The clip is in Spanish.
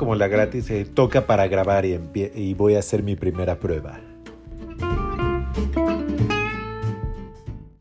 Como la gratis, eh, toca para grabar y, y voy a hacer mi primera prueba.